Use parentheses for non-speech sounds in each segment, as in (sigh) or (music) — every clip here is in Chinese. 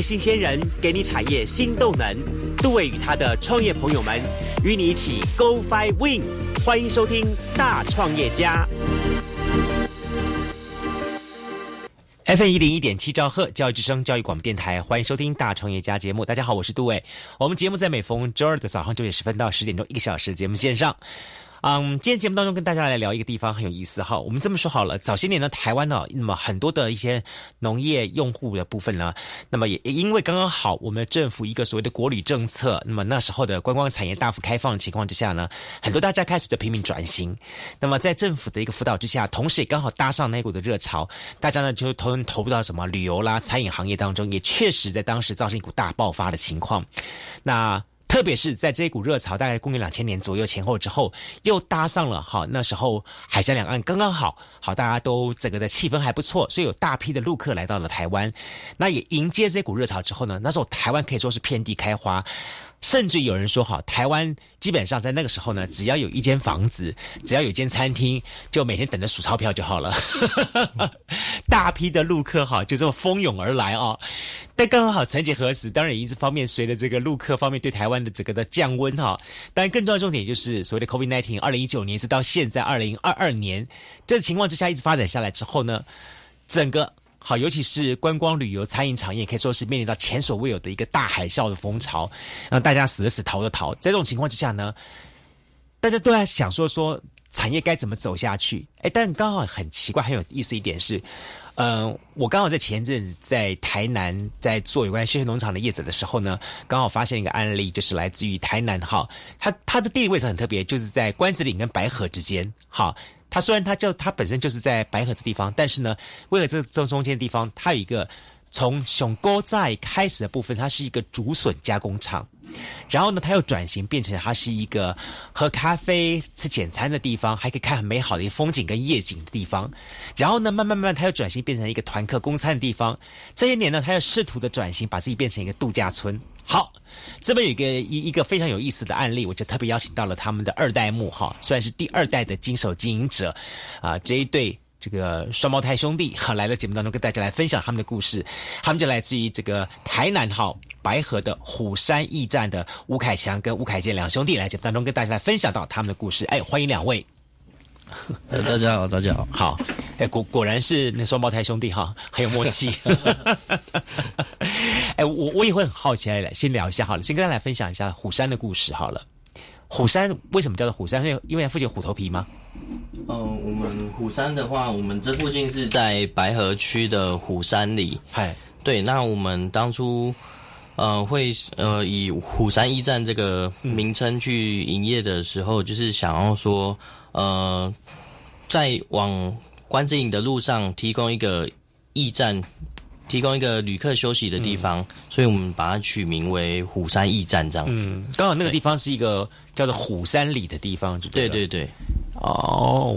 新鲜人给你产业新动能。杜伟与他的创业朋友们与你一起 Go Fly Win。欢迎收听《大创业家》。F 一零一点七兆赫教育之声教育广播电台，欢迎收听《大创业家》节目。大家好，我是杜伟。我们节目在每逢周二的早上九点十分到十点钟，一个小时节目线上。嗯，今天节目当中跟大家来聊一个地方很有意思哈。我们这么说好了，早些年呢，台湾呢，那么很多的一些农业用户的部分呢，那么也因为刚刚好我们的政府一个所谓的国旅政策，那么那时候的观光产业大幅开放的情况之下呢，很多大家开始的拼命转型。那么在政府的一个辅导之下，同时也刚好搭上那股的热潮，大家呢就投投入到什么旅游啦、餐饮行业当中，也确实在当时造成一股大爆发的情况。那特别是在这一股热潮，大概公元两千年左右前后之后，又搭上了哈，那时候海峡两岸刚刚好，好大家都整个的气氛还不错，所以有大批的陆客来到了台湾。那也迎接这股热潮之后呢，那时候台湾可以说是遍地开花。甚至有人说，哈，台湾基本上在那个时候呢，只要有一间房子，只要有一间餐厅，就每天等着数钞票就好了。(laughs) 大批的陆客哈，就这么蜂拥而来啊！但刚刚好，曾几何时，当然也一直方面随着这个陆客方面对台湾的这个的降温哈，但更重要重点就是所谓的 COVID-19，二零一九年直到现在二零二二年，这情况之下一直发展下来之后呢，整个。好，尤其是观光旅游、餐饮产业，可以说是面临到前所未有的一个大海啸的风潮，让大家死的死，逃的逃。在这种情况之下呢，大家都在想说说产业该怎么走下去。哎，但刚好很奇怪、很有意思一点是，嗯，我刚好在前阵子在台南在做有关休闲农场的业者的时候呢，刚好发现一个案例，就是来自于台南。哈，它它的地理位置很特别，就是在关子岭跟白河之间。好。它虽然它就它本身就是在白河这地方，但是呢，为了这这中间的地方，它有一个从熊沟寨开始的部分，它是一个竹笋加工厂，然后呢，它又转型变成它是一个喝咖啡、吃简餐的地方，还可以看很美好的一个风景跟夜景的地方，然后呢，慢慢慢慢，它又转型变成一个团客公餐的地方。这些年呢，它又试图的转型，把自己变成一个度假村。好，这边有一个一一个非常有意思的案例，我就特别邀请到了他们的二代目哈，算是第二代的经手经营者，啊，这一对这个双胞胎兄弟哈，来了节目当中跟大家来分享他们的故事，他们就来自于这个台南哈白河的虎山驿站的吴凯强跟吴凯健两兄弟来节目当中跟大家来分享到他们的故事，哎，欢迎两位。(laughs) 大家好，大家好，好，哎，果果然是那双胞胎兄弟哈，很有默契。(laughs) (laughs) 哎，我我也会很好奇来，先聊一下好了，先跟大家来分享一下虎山的故事好了。虎山为什么叫做虎山？因为因为附近有虎头皮吗？嗯，我们虎山的话，我们这附近是在白河区的虎山里。嗨，对，那我们当初呃会呃以虎山驿站这个名称去营业的时候，就是想要说。呃，在往关子岭的路上提供一个驿站，提供一个旅客休息的地方，所以我们把它取名为虎山驿站这样子。刚好那个地方是一个叫做虎山里的地方，对对对。哦，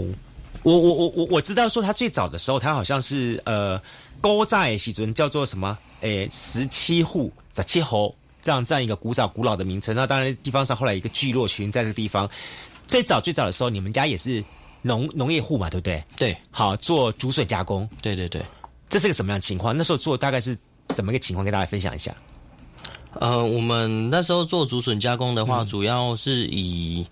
我我我我我知道说他最早的时候，他好像是呃，高寨西尊叫做什么？诶，十七户十七侯这样这样一个古早古老的名称。那当然地方上后来一个聚落群在这个地方。最早最早的时候，你们家也是农农业户嘛，对不对？对，好做竹笋加工。对对对，这是个什么样的情况？那时候做大概是怎么个情况？跟大家分享一下。呃，我们那时候做竹笋加工的话，主要是以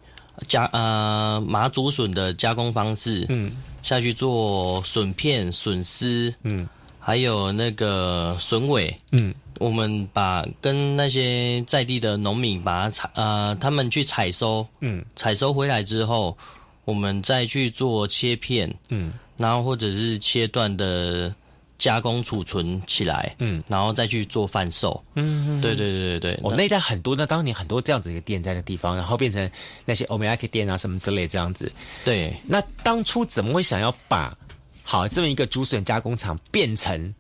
加呃麻竹笋的加工方式，嗯，下去做笋片、笋丝，嗯，还有那个笋尾，嗯。我们把跟那些在地的农民把它采呃，他们去采收，嗯，采收回来之后，我们再去做切片，嗯，然后或者是切断的加工储存起来，嗯，然后再去做贩售，嗯，对对对对对。我那代很多，那当年很多这样子一个店在那地方，然后变成那些欧美 k 店啊什么之类这样子。对，那当初怎么会想要把好这么一个竹笋加工厂变成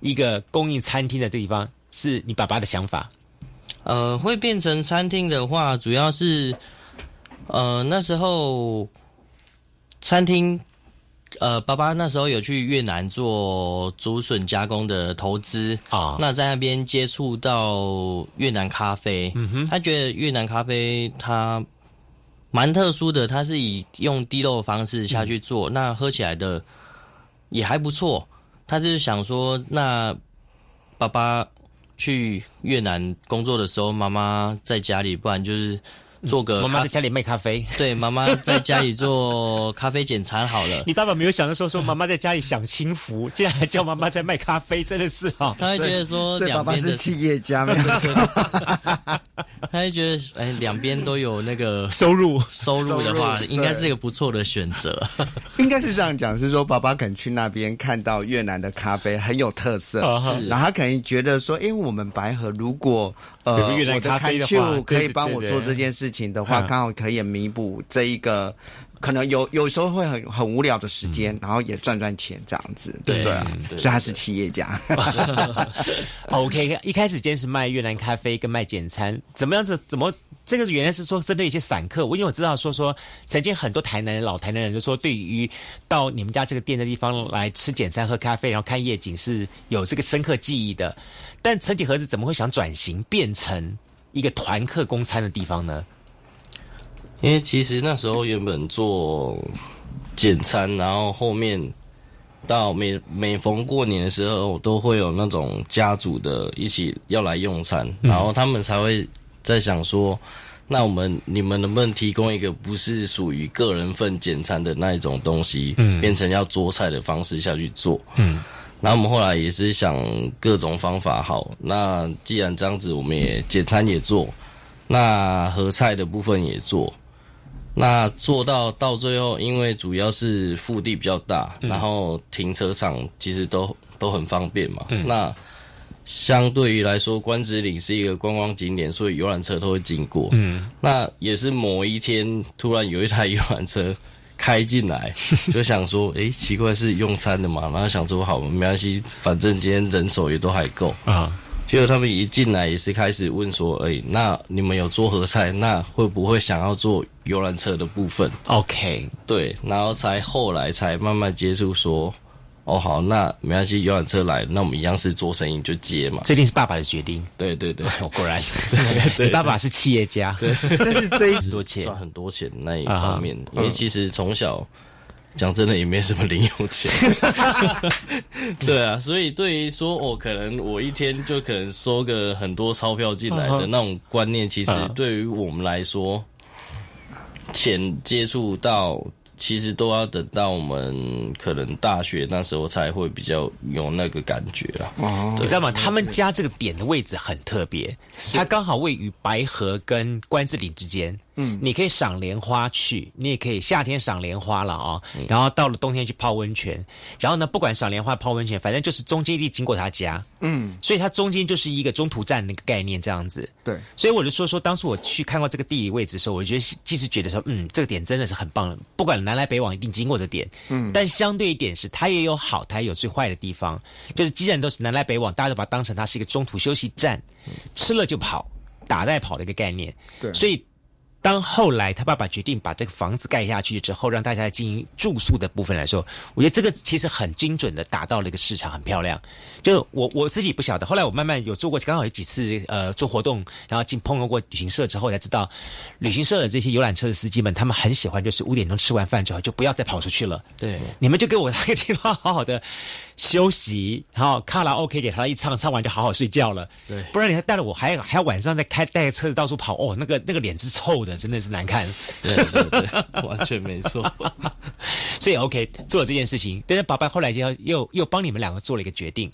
一个供应餐厅的地方？是你爸爸的想法，呃，会变成餐厅的话，主要是，呃，那时候餐厅，呃，爸爸那时候有去越南做竹笋加工的投资啊，那在那边接触到越南咖啡，嗯哼，他觉得越南咖啡它蛮特殊的，它是以用滴漏的方式下去做，那喝起来的也还不错，他就是想说，那爸爸。去越南工作的时候，妈妈在家里，不然就是做个咖妈妈在家里卖咖啡。对，妈妈在家里做咖啡简餐好了。(laughs) 你爸爸没有想到说说妈妈在家里享清福，(laughs) 竟然还叫妈妈在卖咖啡，真的是哈、他会觉得说所以爸爸两边，是企业家，没有错。(laughs) 他会觉得哎，两边都有那个收入。收入的话，应该是一个不错的选择。应该是这样讲，是说爸爸可能去那边看到越南的咖啡很有特色，然后他可能觉得说，因为我们白河如果有呃越南我的咖啡的话可以帮我做这件事情的话，嗯刚好可以弥补这一个。可能有有时候会很很无聊的时间，嗯然后也赚赚钱这样子，对对啊嗯，对所以他是企业家。(laughs) OK，一开始今天是卖越南咖啡跟卖简餐，怎么样子？怎么这个原来是说针对一些散客？我因为我知道说说曾经很多台南人、老台南人就说，对于到你们家这个店的地方来吃简餐、喝咖啡，然后看夜景是有这个深刻记忆的。但曾几何时怎么会想转型变成一个团客公餐的地方呢？因为其实那时候原本做简餐，然后后面到每每逢过年的时候，都会有那种家族的一起要来用餐，然后他们才会在想说，那我们你们能不能提供一个不是属于个人份简餐的那一种东西，嗯，变成要做菜的方式下去做，嗯。然后我们后来也是想各种方法好，那既然这样子，我们也简餐也做，那合菜的部分也做，那做到到最后，因为主要是腹地比较大，然后停车场其实都都很方便嘛。那相对于来说，关子岭是一个观光景点，所以游览车都会经过。嗯，那也是某一天突然有一台游览车开进来，(laughs) 就想说，诶，奇怪是用餐的嘛？然后想说，好，没关系，反正今天人手也都还够。啊，结果他们一进来也是开始问说：“哎、那你们有做合菜，那会不会想要做游览车的部分 OK，？” 对，然后才后来才慢慢接触说：“哦，好，那没关系，游览车来，那我们一样是做生意就接嘛。这一定是爸爸的决定。”对对对，(laughs) 哦，果然，(laughs) 你爸爸是企业家，对，(laughs) 但是这一很多钱。赚很多钱那一方面，因为其实从小讲真的也没什么零用钱，对啊，所以对于说我、可能我一天就可能收个很多钞票进来的那种观念，其实啊。对于我们来说，钱接触到。其实都要等到我们可能大学那时候才会比较有那个感觉啦。哦你知道吗？他们家这个点的位置很特别，它刚好位于白河跟关子岭之间。嗯，你可以赏莲花去，你也可以夏天赏莲花了啊、然后到了冬天去泡温泉。然后呢，不管赏莲花、泡温泉，反正就是中间一定经过他家。嗯，所以它中间就是一个中途站那个概念这样子。对，所以我就说说，当初我去看过这个地理位置的时候，我觉得其实觉得说，嗯，这个点真的是很棒的。不管南来北往，一定经过这点。嗯，但相对一点是，它也有好，它也有最坏的地方。就是既然都是南来北往，大家都把它当成它是一个中途休息站，吃了就跑，打带跑的一个概念。对所以。当后来他爸爸决定把这个房子盖下去之后，让大家来经营住宿的部分来说，我觉得这个其实很精准的打到了一个市场，很漂亮。就我我自己不晓得，后来我慢慢有做过，刚好有几次呃做活动，然后进碰到过旅行社之后，才知道旅行社的这些游览车的司机们，他们很喜欢就是五点钟吃完饭之后就不要再跑出去了。对，你们就给我那个地方好好的休息，然后卡拉 OK 给他一唱，唱完就好好睡觉了。对不然你还带着我还还要晚上再开带着车子到处跑，哦，那个那个脸是臭的，真的是难看。对对对，完全没错。(laughs) 所以 OK 做了这件事情，但是爸爸后来就要又又帮你们两个做了一个决定，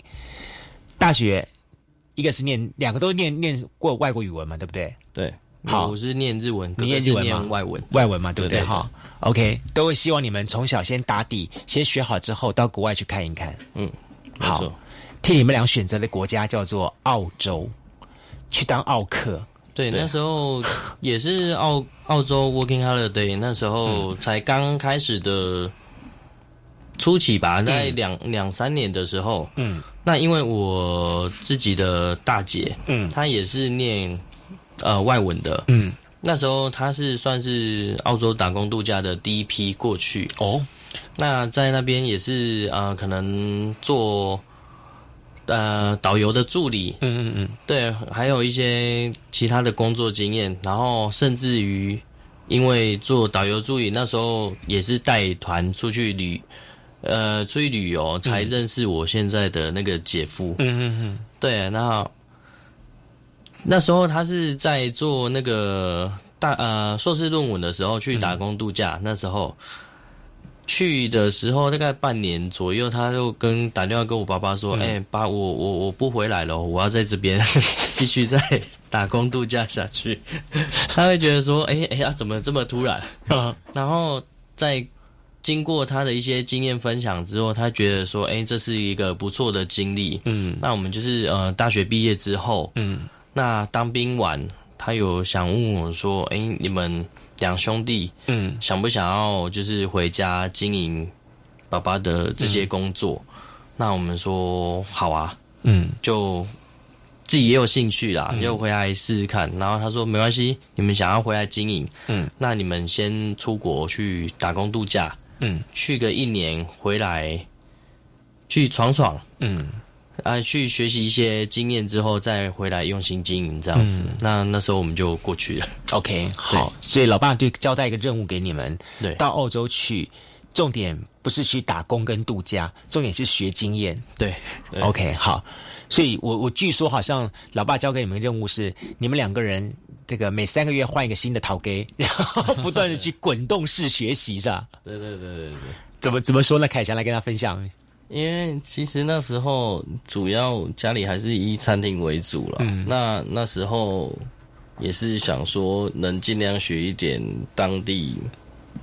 大学一个是念两个都念念过外国语文嘛，对不对？对，好我是念日文，你念日文吗外文。外文嘛，对不对哈，OK，都会希望你们从小先打底，先学好之后到国外去看一看。嗯，好。替你们俩选择的国家叫做澳洲，去当澳客。对，对。那时候也是澳澳洲 working holiday，那时候才刚开始的初期吧，在两两三年的时候，嗯。那因为我自己的大姐，嗯。她也是念呃外文的，嗯，那时候她是算是澳洲打工度假的第一批过去，哦，那在那边也是呃可能做呃导游的助理，嗯嗯嗯，对，还有一些其他的工作经验，然后甚至于因为做导游助理，那时候也是带团出去旅，呃，出去旅游才认识我现在的那个姐夫。嗯嗯嗯，对，那那时候他是在做那个大呃硕士论文的时候去打工度假，那时候去的时候大概半年左右，他就跟打电话跟我爸爸说：“哎、爸，我我我不回来了，我要在这边 (laughs) 继续再打工度假下去。(laughs) ”他会觉得说：“哎、哎呀，怎么这么突然？” (laughs) 然后在经过他的一些经验分享之后，他觉得说：“哎、这是一个不错的经历。”嗯那我们就是呃，大学毕业之后，嗯那当兵完，他有想问我说：“哎、你们两兄弟嗯。想不想要就是回家经营爸爸的这些工作？”那我们说好啊，嗯。就自己也有兴趣啦，就回来试试看。然后他说没关系，你们想要回来经营，嗯，那你们先出国去打工度假，嗯。去个一年回来去闯闯。嗯啊，去学习一些经验之后，再回来用心经营这样子。那那时候我们就过去了。，OK，好，所以老爸就交代一个任务给你们，对到澳洲去，重点不是去打工跟度假，重点是学经验。对对 OK，好，所以我我据说好像老爸交给你们任务是，你们两个人这个每三个月换一个新的陶给，(laughs) 然后不断的去滚动式学习，是吧？对对对对对。怎么怎么说呢？凯翔来跟他分享。因为其实那时候主要家里还是以餐厅为主了。嗯，那那时候也是想说能尽量学一点当地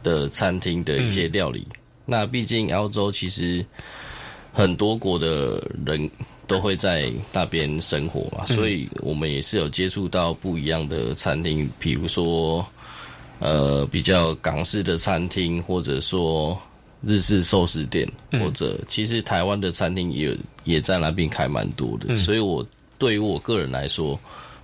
的餐厅的一些料理。那毕竟澳洲其实很多国的人都会在那边生活嘛，所以我们也是有接触到不一样的餐厅，比如说呃比较港式的餐厅，或者说日式寿司店，或者其实台湾的餐厅也也在那边开蛮多的，所以我对于我个人来说，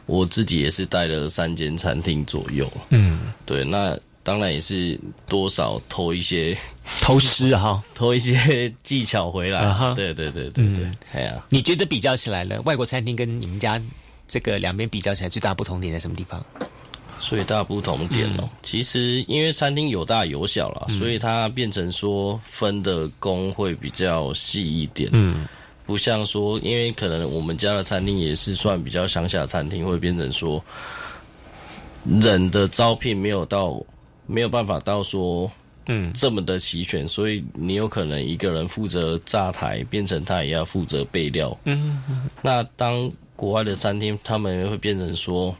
我自己也是带了三间餐厅左右。嗯，对，那当然也是多少偷一些偷师哈。(laughs) 偷一些技巧回来。啊哈对对对对对，哎呀、你觉得比较起来了，外国餐厅跟你们家这个两边比较起来，最大不同点在什么地方？最大不同点哦，其实因为餐厅有大有小啦，所以它变成说分的工会比较细一点。嗯。不像说，因为可能我们家的餐厅也是算比较乡下餐厅，会变成说人的招聘没有到没有办法到说嗯。这么的齐全，所以你有可能一个人负责炸台，变成他也要负责备料。嗯那当国外的餐厅，他们会变成说，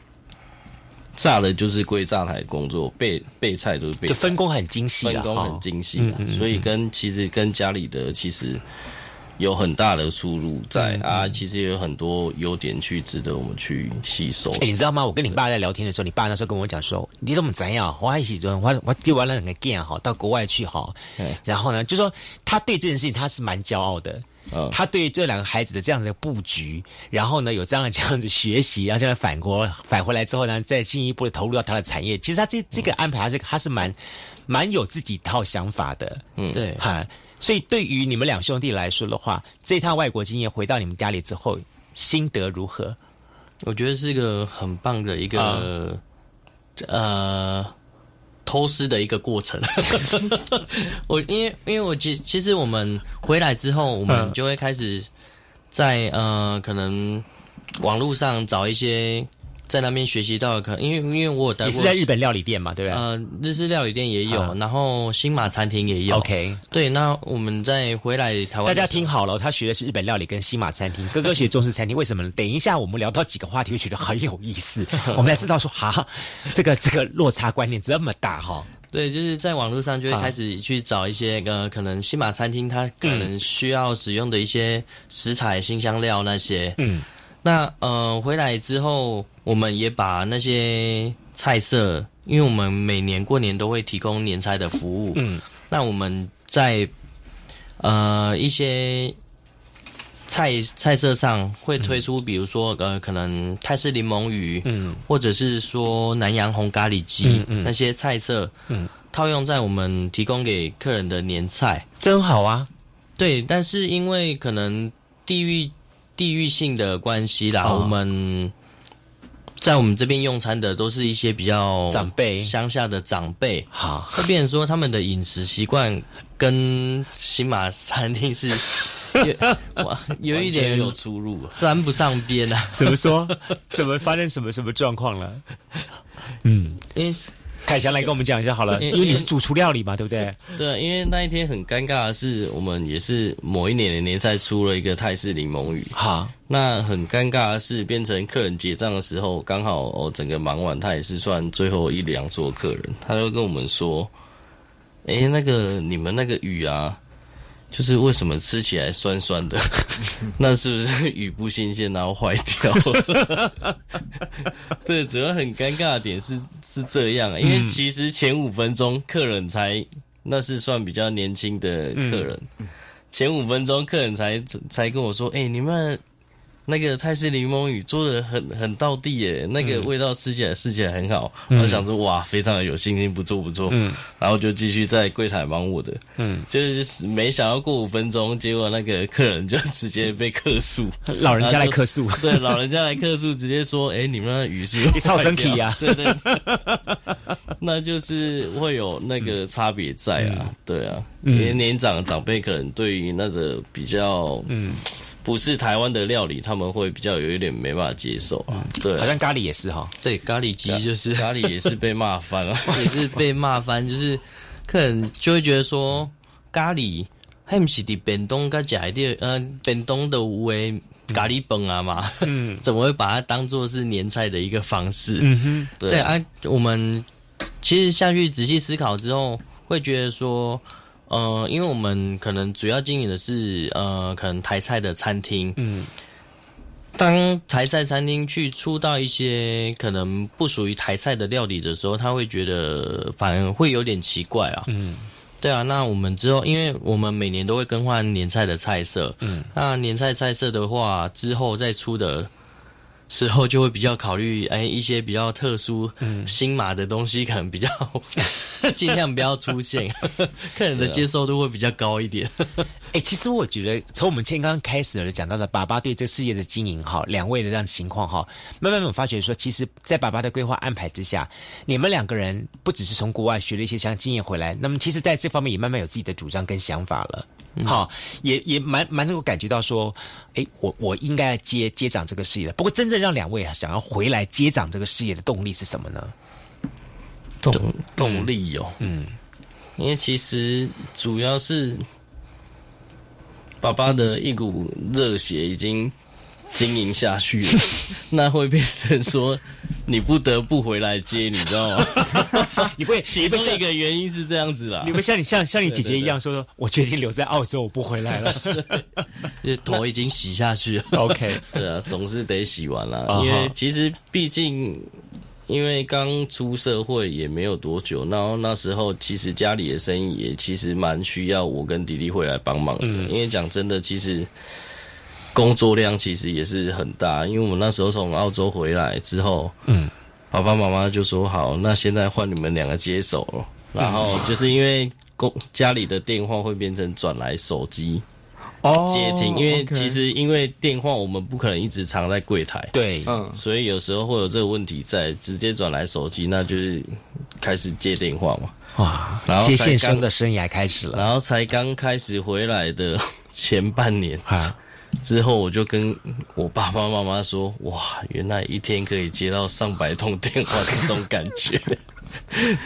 炸的就是归炸台工作，备备菜都是备就分工很精细分工很精细啊，所以跟其实跟家里的其实有很大的出入在、啊，其实也有很多优点去值得我们去吸收。哎、你知道吗？我跟你爸在聊天的时候，你爸那时候跟我讲说：“你怎么怎样？我还一起做，我我丢完了两个 g 哈，到国外去哈。然后呢，就说他对这件事情他是蛮骄傲的。嗯他对这两个孩子的这样的布局，然后呢有这样的这样子学习，然后现在反国返回来之后呢，再进一步的投入到他的产业。其实他这这个安排，他是他是蛮蛮有自己一套想法的。嗯，对，哈，所以对于你们两兄弟来说的话，这趟外国经验回到你们家里之后，心得如何？我觉得是一个很棒的一个、呃偷师的一个过程。(laughs) 我因为因为我其其实我们回来之后，我们就会开始在呃可能网络上找一些在那边学习到的，可能因为因为我有待过你是在日本料理店嘛，对不对、呃日式料理店也有，啊然后新马餐厅也有。OK，对，那我们再回来台湾大家听好了，他学的是日本料理跟新马餐厅，哥哥学中式餐厅。为什么呢？等一下我们聊到几个话题，会觉得很有意思。(laughs) 我们来知道说，哈，这个这个落差观念这么大哈。对，就是在网络上就会开始去找一些呃，可能新马餐厅它可能需要使用的一些食材、新香料那些。嗯，那呃回来之后，我们也把那些菜色，因为我们每年过年都会提供年菜的服务。嗯，那我们在呃一些菜菜色上会推出，比如说呃，可能泰式柠檬鱼，嗯，或者是说南洋红咖喱鸡、嗯嗯那些菜色，嗯，套用在我们提供给客人的年菜。真好啊。对，但是因为可能地域地域性的关系啦，哦我们在我们这边用餐的都是一些比较长辈乡下的长辈，好，会变成说他们的饮食习惯跟新马餐厅是 (laughs) 有哇，有一点有出入，沾不上边啊。怎么说？怎么发生什么什么状况了？嗯，因为凯翔来跟我们讲一下好了，因为你是主厨料理嘛，对不对？对，因为那一天很尴尬的是，我们也是某一年的年赛出了一个泰式柠檬鱼。哈，那很尴尬的是，变成客人结账的时候，刚好哦，整个忙完，他也是算最后一两桌客人，他就跟我们说：“哎，那个你们那个鱼啊。”就是为什么吃起来酸酸的？(laughs) 那是不是鱼不新鲜然后坏掉了？(laughs) 对，主要很尴尬的点是是这样，因为其实前五分钟客人才那是算比较年轻的客人，前五分钟客人才才跟我说：“哎，你们。”那个泰式柠檬鱼做的很很到地耶，那个味道吃起来吃起来很好，我想说哇，非常的有信心，不错不错，嗯，然后就继续在柜台忙我的，嗯，就是没想到过五分钟，结果那个客人就直接被客诉，(laughs) 老人家来客诉，对，老人家来客诉，直接说，哎，你们那鱼是超身体呀，对对，(laughs) 那就是会有那个差别在啊，对啊，因为年长长辈可能对于那个比较，嗯。不是台湾的料理，他们会比较有一点没办法接受啊。对，好像咖喱也是哈。对，咖喱鸡就是咖喱也是被骂翻了，(laughs) 也是被骂翻。就是客人就会觉得说，咖喱还不是的本东跟假的呃本东的无为咖喱崩啊嘛？嗯，(laughs) 怎么会把它当做是年菜的一个方式？嗯哼，对啊，我们其实下去仔细思考之后，会觉得说。呃，因为我们可能主要经营的是呃，可能台菜的餐厅。嗯，当台菜餐厅去出到一些可能不属于台菜的料理的时候，他会觉得反而会有点奇怪啊。嗯，对啊，那我们之后，因为我们每年都会更换年菜的菜色。嗯，那年菜菜色的话，之后再出的。时候就会比较考虑，哎，一些比较特殊、新马的东西，可能比较 (laughs) 尽量不要出现，(laughs) 客人的接受度会比较高一点。(laughs) 哎，其实我觉得，从我们刚刚开始讲到的爸爸对这事业的经营，哈，两位的这样情况，哈，慢慢我发觉说，其实，在爸爸的规划安排之下，你们两个人不只是从国外学了一些相经验回来，那么其实在这方面也慢慢有自己的主张跟想法了。好，也也蛮蛮能够感觉到说，哎，我我应该接接掌这个事业的。不过，真正让两位想要回来接掌这个事业的动力是什么呢？动动力哦，嗯，因为其实主要是爸爸的一股热血已经。经营下去，(laughs) 那会变成说你不得不回来接，你知道吗？(laughs) 你会 (laughs) 其中一个原因是这样子啦。你会像你像像你姐姐一样说说，我决定留在澳洲，我不回来了。头已经洗下去了。OK，对啊，总是得洗完了，因为其实毕竟因为刚出社会也没有多久，然后那时候其实家里的生意也其实蛮需要我跟弟弟回来帮忙的。因为讲真的，其实。工作量其实也是很大，因为我们那时候从澳洲回来之后，嗯，爸爸妈妈就说好，那现在换你们两个接手了。然后就是因为公家里的电话会变成转来手机哦接听，因为其实因为电话我们不可能一直藏在柜台，对，嗯，所以有时候会有这个问题在，直接转来手机，那就是开始接电话嘛，哇，然后接线生的生涯开始了，然后才刚开始回来的 (laughs) 前半年啊。之后我就跟我爸爸妈妈说：“哇，原来一天可以接到上百通电话的这种感觉。(laughs) ”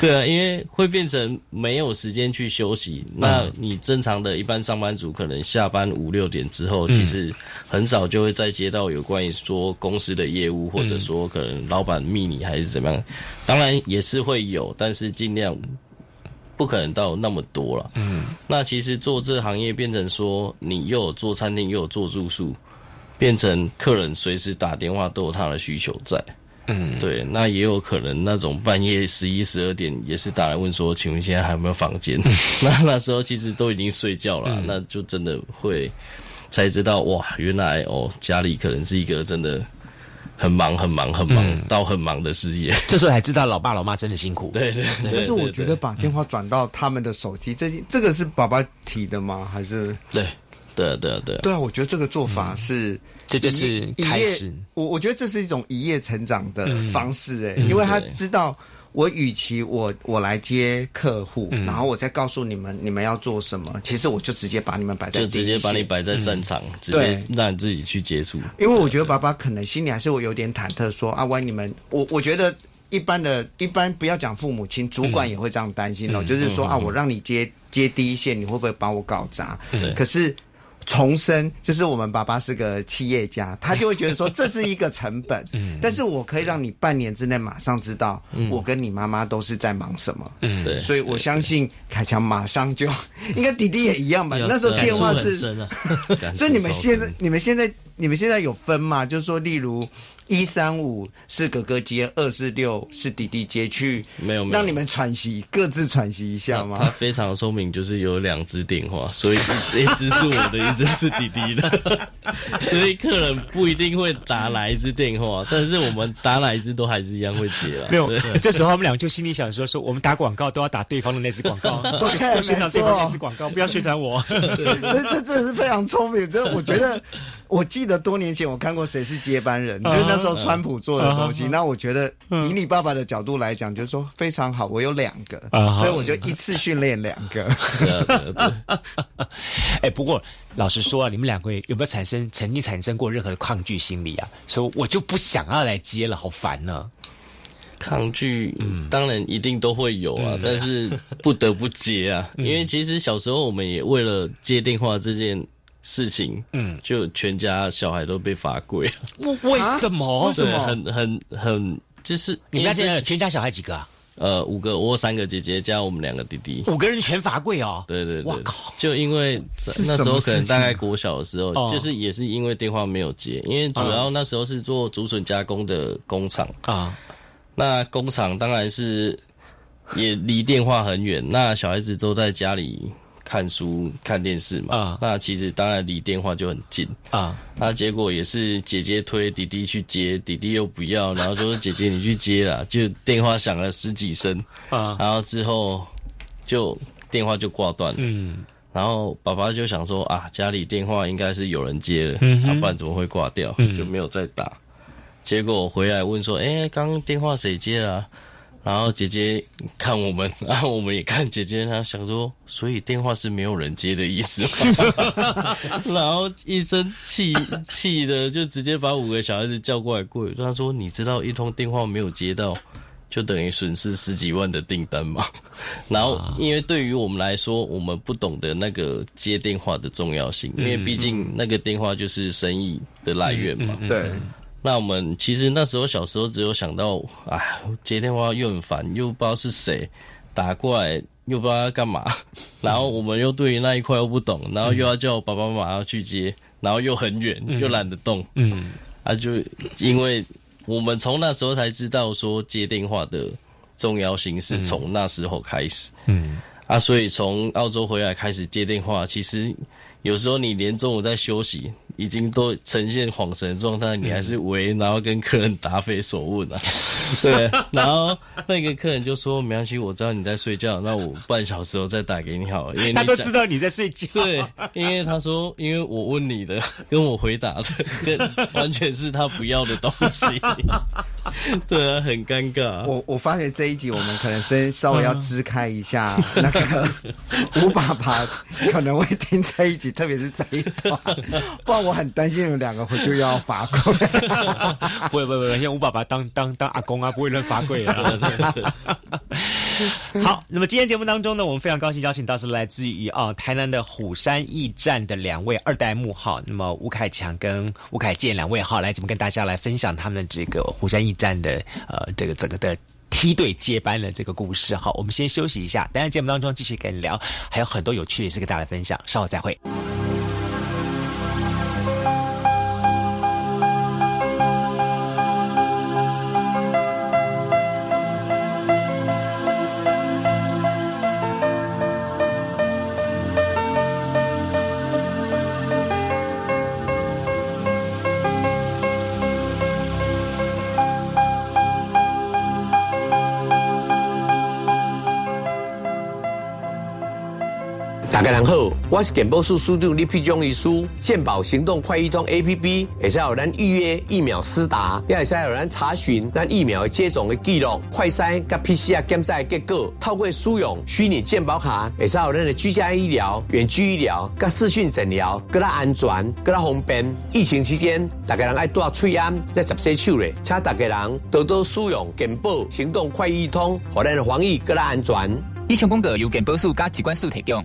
对啊，因为会变成没有时间去休息。那你正常的一般上班族可能下班五六点之后，其实很少就会再接到有关于说公司的业务，或者说可能老板密你还是怎么样。当然也是会有，但是尽量。不可能到那么多了。嗯，那其实做这行业变成说，你又有做餐厅，又有做住宿，变成客人随时打电话都有他的需求在。嗯，对，那也有可能那种半夜十一十二点也是打来问说，请问现在还有没有房间？(laughs) 那那时候其实都已经睡觉了，那就真的会才知道哇，原来哦家里可能是一个真的。很忙很忙很忙到很忙的事业，(laughs) 这时候才知道老爸老妈真的辛苦。对对，但是我觉得把电话转到他们的手机，这这个是爸爸提的吗？还是对对对对对啊？我觉得这个做法是，这就是开始。我我觉得这是一种一夜成长的方式，哎，因为他知道我与其我我来接客户，然后我再告诉你们你们要做什么，其实我就直接把你们摆在就直接把你摆在战场，直接对让你自己去接触。因为我觉得爸爸可能心里还是会有点忐忑说，啊，万一你们，我我觉得一般的，一般不要讲父母亲，主管也会这样担心哦，就是说啊，我让你接接第一线，你会不会把我搞砸？对。可是。重生就是我们爸爸是个企业家，他就会觉得说这是一个成本，嗯。但是我可以让你半年之内马上知道我跟你妈妈都是在忙什么，嗯，对，所以我相信凯强马上就，(laughs) 应该弟弟也一样吧？那时候电话是 (laughs) 所以你们现在，你们现在，你们现在有分吗？就是说，例如一三五是哥哥接，二四六是弟弟接，去没有没有让你们喘息，各自喘息一下吗他吗？非常聪明，就是有两只电话，所以一只是我的，一只是弟弟的，(laughs) 所以客人不一定会打哪一只电话，但是我们打哪一只都还是一样会接了。没有，这时候他们俩就心里想说：说我们打广告都要打对方的那只广告，(laughs) 都要宣传对方那支广告，不要宣传我。(laughs) 这这真的是非常聪明。这我觉得，我记得多年前我看过《谁是接班人》，就是那时候川普做的东西。那我觉得，以你爸爸的角度来讲，就是说非常好，我有两个，啊所以我就一次训练两个。(laughs) 哎，不过老实说啊，你们两个有没有产生曾经产生过任何的抗拒心理啊？说我就不想要来接了，好烦呢、抗拒，当然一定都会有啊，但是不得不接啊，(laughs) 因为其实小时候我们也为了接电话这件事情，嗯，就全家小孩都被罚跪。(laughs) 了，为为什么？为什么？对很很很，就是你们家因为现在全家小孩几个啊？呃五个，我有三个姐姐加我们两个弟弟，五个人全罚跪哦。对对对，我靠。就因为那时候可能大概国小的时候，哦。就是也是因为电话没有接，因为主要那时候是做竹笋加工的工厂，啊，那工厂当然是也离电话很远，那小孩子都在家里看书、看电视嘛，啊。那其实当然离电话就很近。啊，那结果也是姐姐推弟弟去接，弟弟又不要，然后就说姐姐你去接啦，(laughs) 就电话响了十几声啊。然后之后就电话就挂断了。嗯。然后爸爸就想说啊，家里电话应该是有人接了，嗯哼。啊，不然怎么会挂掉？就没有再打。结果回来问说，哎，刚刚电话谁接了啊、然后姐姐看我们，(laughs) 然后我们也看姐姐，她想说，所以电话是没有人接的意思？(laughs) 然后一生气气的就直接把五个小孩子叫过来跪，他说：“你知道一通电话没有接到，就等于损失十几万的订单吗。(laughs) 然后，因为对于我们来说，我们不懂得那个接电话的重要性，因为毕竟那个电话就是生意的来源嘛。对，那我们其实那时候小时候只有想到，哎，接电话又很烦，又不知道是谁打过来，又不知道要干嘛，(laughs) 然后我们又对于那一块又不懂，然后又要叫爸爸妈妈要去接，然后又很远，又懒得动，嗯。啊，就因为我们从那时候才知道说接电话的重要性是从那时候开始，嗯。啊，所以从澳洲回来开始接电话，其实有时候你连中午在休息，已经都呈现恍神的状态，你还是喂，然后跟客人答非所问啊。(laughs) 对，然后那个客人就说：“没关系，我知道你在睡觉，那我半小时后再打给你好了。”因为你 (laughs) 他都知道你在睡觉。对，因为他说，因为我问你的，跟我回答的，跟完全是他不要的东西。(laughs) 对啊，很尴尬。我我发现这一集我们可能先稍微要支开一下那个吴爸爸可能会听这一集，特别是这一段，不然我很担心你们两个回去要罚跪。(laughs) 不会不会不会，像吴爸爸当当当阿公啊，不会乱罚跪的。(laughs) 好，那么今天节目当中呢，我们非常高兴邀请到是来自于啊台南的虎山驿站的两位二代目哈，那么吴凯强跟吴凯健两位哈，来怎么跟大家来分享他们这个虎山驿站的呃这个整个的。梯队接班的这个故事，好，我们先休息一下，等下节目当中继续跟你聊，还有很多有趣的事跟大家来分享，稍后再会。是健保署署长李皮忠医师。健保行动快易通 A P P 会使有咱预约疫苗施打，也是有咱查询咱疫苗接种的记录、快筛甲 P C R 检测结果。透过使用虚拟健保卡，会使有咱的居家医疗、远距医疗甲视讯诊疗，更加安全、更加方便。疫情期间，大家人爱戴嘴安，在十四手咧，请大家人多多使用健保行动快易通，和咱的防疫更加安全。以上广告由健保署加机关署提供。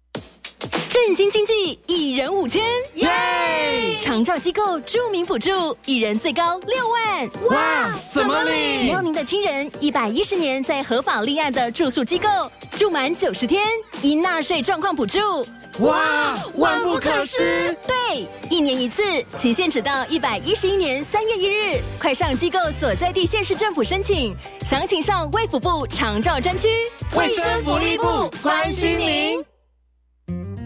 振兴经济，一人五千，耶！长照机构著名补助，一人最高六万。哇，怎么领？只要您的亲人一百一十年在合法立案的住宿机构住满九十天，因纳税状况补助。哇，万不可失！对，一年一次，期限只到一百一十一年三月一日，快上机构所在地县市政府申请，详情上卫福部长照专区。卫生福利部关心您。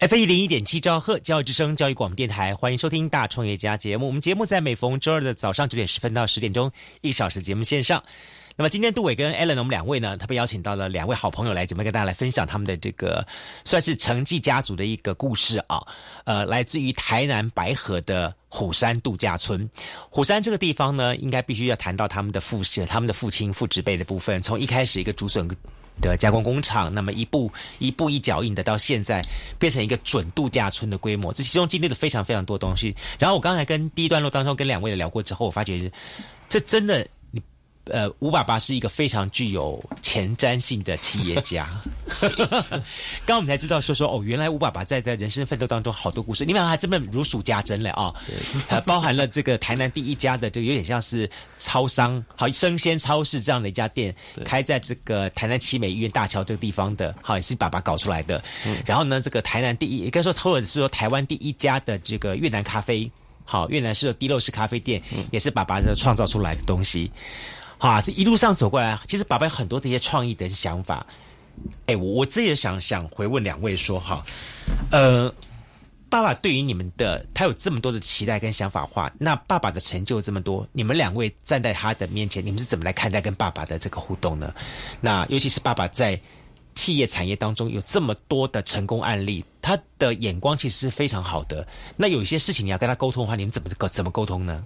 F 一零一点七兆赫教育之声教育广播电台，欢迎收听大创业家节目。我们节目在每逢周二的早上九点十分到十点钟，一小时节目线上。那么今天杜伟跟 Allen 我们两位呢，特别邀请到了两位好朋友来节目跟大家来分享他们的这个算是成绩家族的一个故事啊。呃，来自于台南白河的虎山度假村。虎山这个地方呢，应该必须要谈到他们的父系、他们的父亲、父职辈的部分，从一开始一个竹笋。的加工工厂，那么一步一步一脚印的，到现在变成一个准度假村的规模，这其中经历了非常非常多东西。然后我刚才跟第一段落当中跟两位聊过之后，我发觉这真的。呃，吴爸爸是一个非常具有前瞻性的企业家。(laughs) 刚我们才知道说说哦，原来吴爸爸在在人生奋斗当中好多故事，你们还这么如数家珍了啊！对，包含了这个台南第一家的这个有点像是超商，好生鲜超市这样的一家店，开在这个台南七美医院大桥这个地方的，好也是爸爸搞出来的。然后呢，这个台南第一，应该说或者是说台湾第一家的这个越南咖啡，好越南式的低肉式咖啡店，也是爸爸的创造出来的东西。啊，这一路上走过来，其实爸爸有很多的一些创意的想法。哎，我我自己想想回问两位说哈，呃，爸爸对于你们的他有这么多的期待跟想法话，那爸爸的成就这么多，你们两位站在他的面前，你们是怎么来看待跟爸爸的这个互动呢？那尤其是爸爸在企业产业当中有这么多的成功案例，他的眼光其实是非常好的。那有一些事情你要跟他沟通的话，你们怎么沟怎么沟通呢？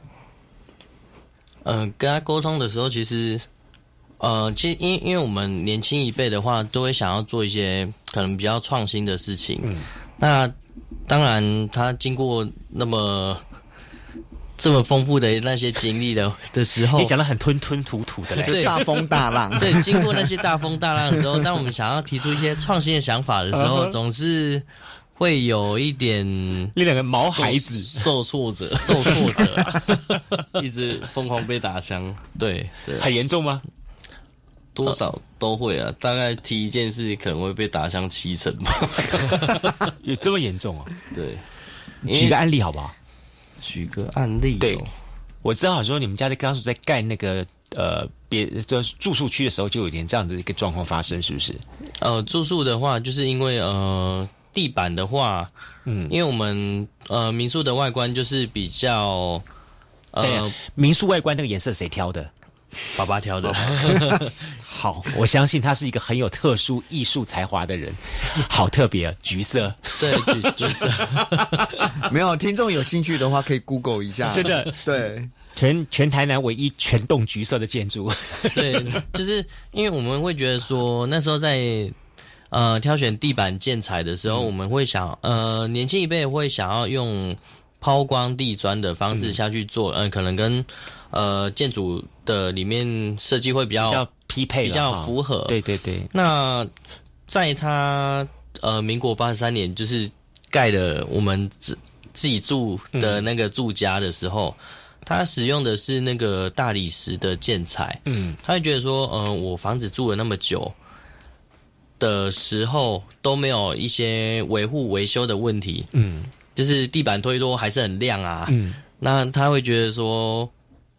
嗯，跟他沟通的时候，其实，呃，其实因因为我们年轻一辈的话，都会想要做一些可能比较创新的事情。嗯，那当然，他经过那么这么丰富的那些经历的 (laughs) 的时候，你讲的很吞吞吐吐的，对，大风大浪。对，经过那些大风大浪的时候，当我们想要提出一些创新的想法的时候，总是。会有一点那两个毛孩子受挫折，(laughs) 受挫折，一直疯狂被打枪，对，很严重吗？多少都会啊，大概提一件事可能会被打向七成吧。(laughs) 有这么严重啊？对，举个案例好不好？举个案例。对，我知道说你们家在刚刚在盖那个呃别就住宿区的时候，就有点这样的一个状况发生，是不是？呃，住宿的话，就是因为呃地板的话，嗯，因为我们呃民宿的外观就是比较呃民宿外观那个颜色谁挑的？爸爸挑的，(laughs) 好，我相信他是一个很有特殊艺术才华的人，好特别，橘色，对，橘橘色，(laughs) 没有听众有兴趣的话，可以 Google 一下，真的，对，全全台南唯一全栋橘色的建筑，对，就是因为我们会觉得说，那时候在呃挑选地板建材的时候，我们会想，呃，年轻一辈会想要用抛光地砖的方式下去做，嗯，可能跟。呃，建筑的里面设计会比较匹配，比较符合。对对对。那在他呃，民国八十三年就是盖的我们自自己住的那个住家的时候，他使用的是那个大理石的建材。嗯，他会觉得说，呃，我房子住了那么久的时候都没有一些维护维修的问题。嗯，就是地板推脱还是很亮啊。嗯，那他会觉得说。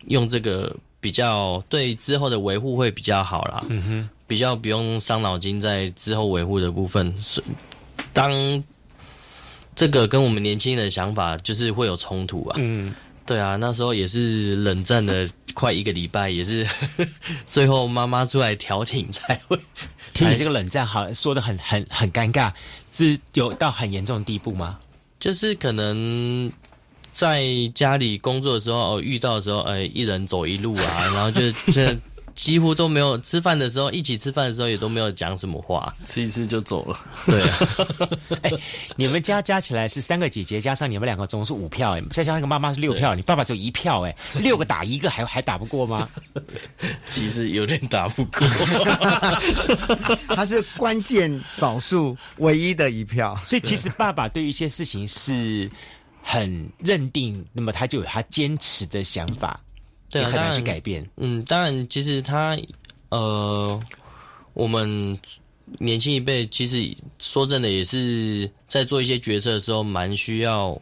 用这个比较对之后的维护会比较好啦，嗯哼，比较不用伤脑筋在之后维护的部分。是当这个跟我们年轻人的想法就是会有冲突啊，嗯，对啊，那时候也是冷战了快一个礼拜，也是 (laughs) 最后妈妈出来调停才会。听你这个冷战，好说的很很很尴尬，是有到很严重的地步吗？就是可能。在家里工作的时候，遇到的时候，呃，一人走一路啊，然后就 (laughs) 这几乎都没有吃饭的时候，一起吃饭的时候也都没有讲什么话，吃一吃就走了。对，啊 (laughs) 哎，你们家加起来是三个姐姐加上你们两个，总是五票，哎，再加上一个妈妈是六票，你爸爸只有一票，哎，六个打一个还还打不过吗？(laughs) 其实有点打不过，他是关键少数唯一的一票，所以其实爸爸对于一些事情是。很认定，那么他就有他坚持的想法，对，很难去改变。嗯，当然，其实他，呃，我们年轻一辈，其实说真的，也是在做一些决策的时候，蛮需要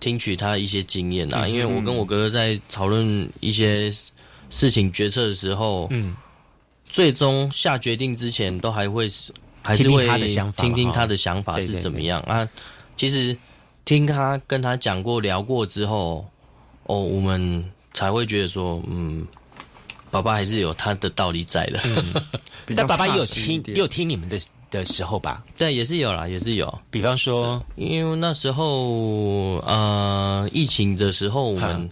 听取他一些经验啊。因为我跟我哥哥在讨论一些事情决策的时候，嗯，最终下决定之前，都还会是还是会听听他的想法是怎么样啊。其实。听他跟他讲过聊过之后，哦，我们才会觉得说，嗯，爸爸还是有他的道理在的。(laughs) 但爸爸也有听，也有听你们的的时候吧？对，也是有啦，也是有。比方说，因为那时候呃，疫情的时候，我们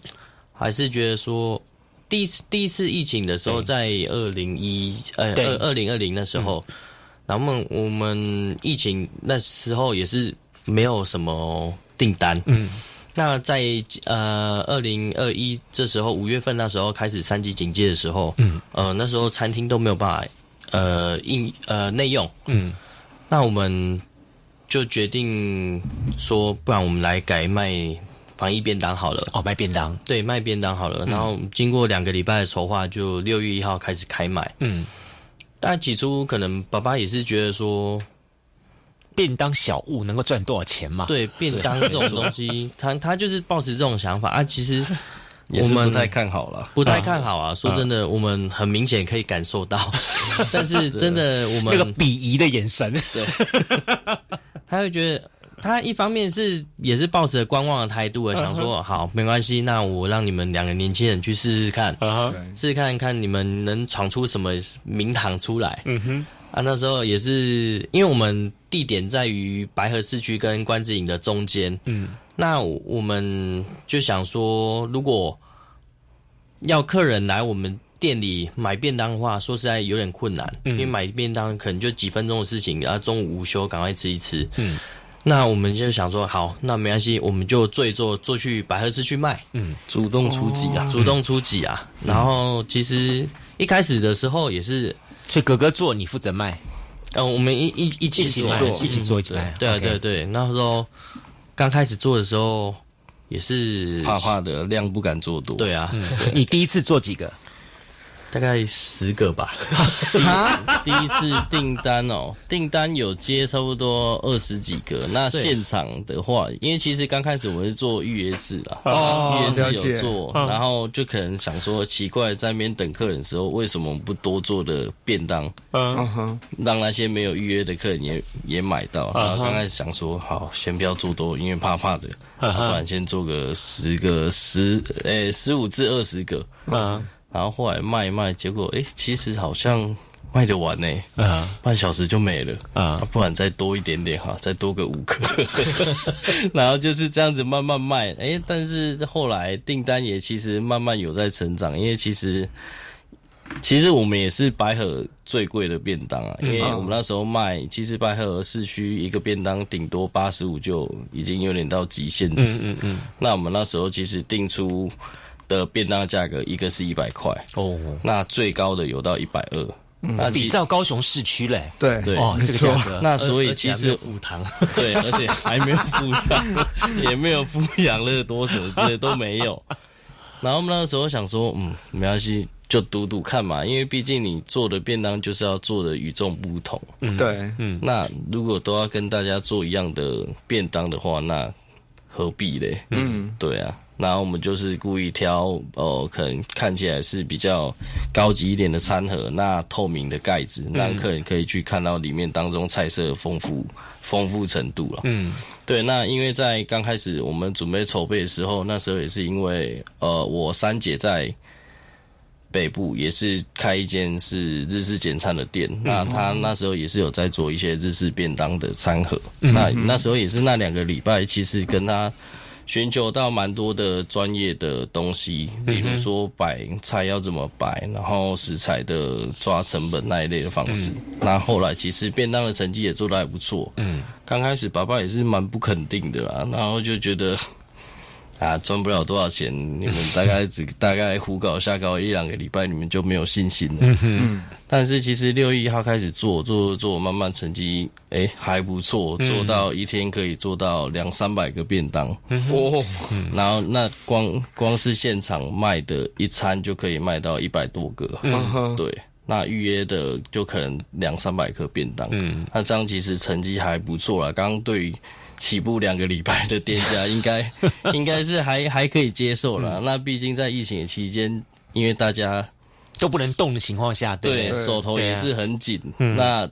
还是觉得说，第一次第一次疫情的时候，在二零一呃二二零二零那时候，然后我们疫情那时候也是。没有什么订单，嗯，那在呃二零二一这时候五月份那时候开始三级警戒的时候，嗯，呃那时候餐厅都没有办法呃应呃内用，嗯，那我们就决定说，不然我们来改卖防疫便当好了，哦，卖便当，对，卖便当好了，然后经过两个礼拜的筹划，就六月一号开始开卖，嗯，但起初可能爸爸也是觉得说。便当小物能够赚多少钱嘛？对，便当这种东西，(laughs) 他他就是抱持这种想法啊。其实 (laughs) 我们不太看好了，不太看好啊。说真的，我们很明显可以感受到，(laughs) 但是真的，我们那个鄙夷的眼神，对，他会觉得他一方面是也是抱着观望的态度啊，想说好没关系，那我让你们两个年轻人去试试看，试试看看你们能闯出什么名堂出来。嗯哼。啊，那时候也是，因为我们地点在于白河市区跟关子岭的中间，嗯，那我们就想说，如果要客人来我们店里买便当的话，说实在有点困难，因为买便当可能就几分钟的事情，然后中午午休赶快吃一吃，嗯，那我们就想说，好，那没关系，我们就做一做，做去白河市区卖，嗯，主动出击啊，主动出击啊，然后其实一开始的时候也是。所以哥哥做，你负责卖。嗯，我们一一一起做，一起做一起卖。对啊，对对。那时候刚开始做的时候，也是怕怕的，量不敢做多。对啊，你第一次做几个？大概十个吧。(laughs) 第一次订单哦，订单有接差不多二十几个。那现场的话，因为其实刚开始我们是做预约制啦，预约制有做，然后就可能想说奇怪，在那边等客人的时候，为什么不多做的便当，嗯，让那些没有预约的客人也也买到。然后刚开始想说，好，先不要做多，因为怕怕的，不然先做个十个十，诶，十五至二十个，嗯。然后后来卖一卖，结果哎，其实好像卖得完呢，啊，半小时就没了。啊，不然再多一点点哈，再多个五颗，(laughs) 然后就是这样子慢慢卖，哎，但是后来订单也其实慢慢有在成长，因为其实其实我们也是白河最贵的便当啊，因为我们那时候卖，其实白河市区一个便当顶多八十五就已经有点到极限值，嗯嗯，那我们那时候其实定出。的便当价格一个是一百块哦，那最高的有到一百二，那比照高雄市区嘞，对对，哦这个价格，那所以其实付糖，对，而且还没有付糖，也没有富养乐多什么之类都没有。然后我们那个时候想说，嗯，没关系，就赌赌看嘛，因为毕竟你做的便当就是要做的与众不同，嗯，对，嗯，那如果都要跟大家做一样的便当的话，那何必嘞？嗯，对啊。然后我们就是故意挑，呃，可能看起来是比较高级一点的餐盒，那透明的盖子，让客人可以去看到里面当中菜色丰富丰富程度了。嗯，对。那因为在刚开始我们准备筹备的时候，那时候也是因为，呃，我三姐在北部也是开一间是日式简餐的店，那她那时候也是有在做一些日式便当的餐盒。那那时候也是那两个礼拜，其实跟她。寻求到蛮多的专业的东西，比如说摆菜要怎么摆，然后食材的抓成本那一类的方式。那后来其实便当的成绩也做得还不错。嗯，刚开始爸爸也是蛮不肯定的啦，然后就觉得。啊，赚不了多少钱，(laughs) 你们大概只大概胡搞瞎搞一两个礼拜，你们就没有信心了。嗯哼。但是其实六月一号开始做做做，慢慢成绩哎还不错，做到一天可以做到两三百个便当。哦。然后那光光是现场卖的一餐就可以卖到一百多个。嗯哼。对，那预约的就可能两三百个便当。嗯。那这样其实成绩还不错了。刚刚对于。起步两个礼拜的店家，(laughs) 应该应该是还还可以接受了。那毕竟在疫情期间，因为大家都不能动的情况下，对手头也是很紧。那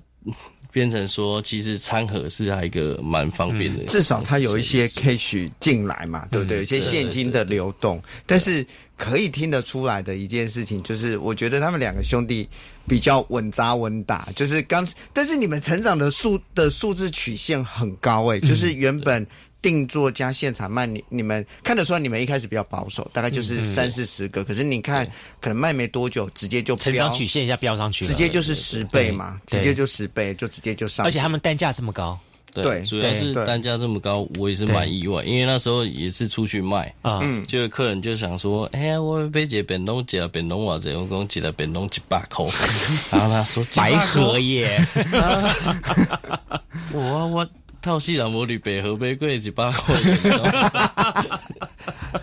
变成说，其实餐盒是还一个蛮方便的，至少它有一些 cash 进来嘛，对不对？有些现金的流动，但是可以听得出来的一件事情，就是我觉得他们两个兄弟比较稳扎稳打，就是刚，但是你们成长的数的数字曲线很高哎，就是原本。定做加现场卖，你你们看得出来，你们一开始比较保守，大概就是三四十个。可是你看，可能卖没多久，直接就成长曲线一下飙上去，直接就是十倍嘛，直接就十倍，就直接就上。而且他们单价这么高，对，主要是单价这么高，我也是蛮意外，因为那时候也是出去卖啊，就客人就想说，哎呀，我被姐本东姐本东瓦子，我讲起了本东几百口，(laughs) 然后他说白合耶，我 (laughs) 我。套系两魔女北河杯贵几百块，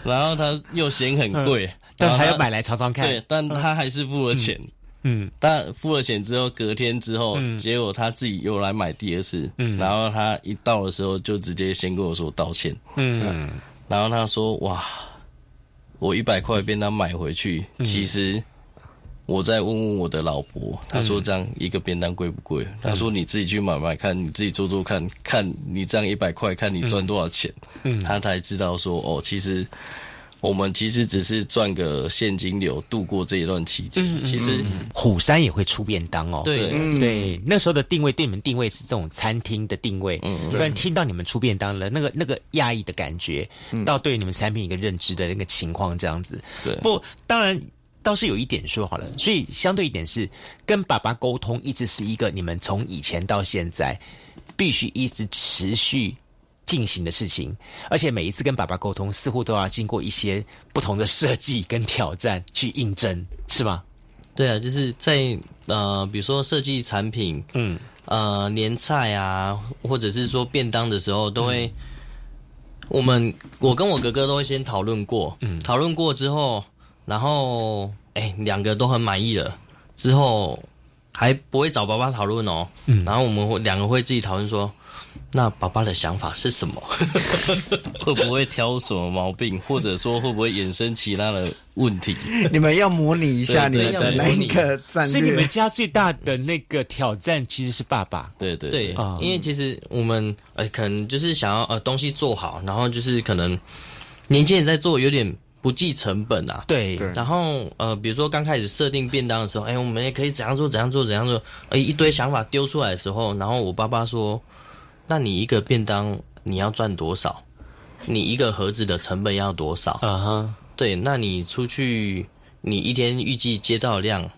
然后他又嫌很贵，但还要买来尝尝看。对，但他还是付了钱。嗯，但付了钱之后，隔天之后，结果他自己又来买第二次。嗯，然后他一到的时候，就直接先跟我说道歉。嗯，然后他说：“哇，我一百块被他买回去，其实。”我再问问我的老婆，她说这样一个便当贵不贵？她说你自己去买买看，你自己做做看看，你这样一百块，看你赚多少钱。嗯，她才知道说哦，其实我们其实只是赚个现金流度过这一段期间。其实虎山也会出便当哦。对对，那时候的定位，对你们定位是这种餐厅的定位。嗯，突然听到你们出便当了，那个那个压抑的感觉，到对你们产品一个认知的那个情况这样子。对，不当然。倒是有一点说好了，所以相对一点是跟爸爸沟通，一直是一个你们从以前到现在必须一直持续进行的事情，而且每一次跟爸爸沟通，似乎都要经过一些不同的设计跟挑战去应征，是吗？对啊，就是在呃，比如说设计产品，嗯，呃，年菜啊，或者是说便当的时候，都会我们我跟我哥哥都会先讨论过，嗯，讨论过之后。然后哎，两个都很满意了，之后还不会找爸爸讨论哦。嗯，然后我们会两个会自己讨论说，那爸爸的想法是什么？(laughs) 会不会挑什么毛病，或者说会不会衍生其他的问题？你们要模拟一下你们的那个战略。所以你们家最大的那个挑战其实是爸爸。对对对，因为其实我们呃可能就是想要呃东西做好，然后就是可能年轻人在做有点。不计成本啊，对，然后呃，比如说刚开始设定便当的时候，哎，我们也可以怎样做怎样做怎样做，哎，一堆想法丢出来的时候，然后我爸爸说，那你一个便当你要赚多少？你一个盒子的成本要多少？啊哈，对，那你出去，你一天预计接到量。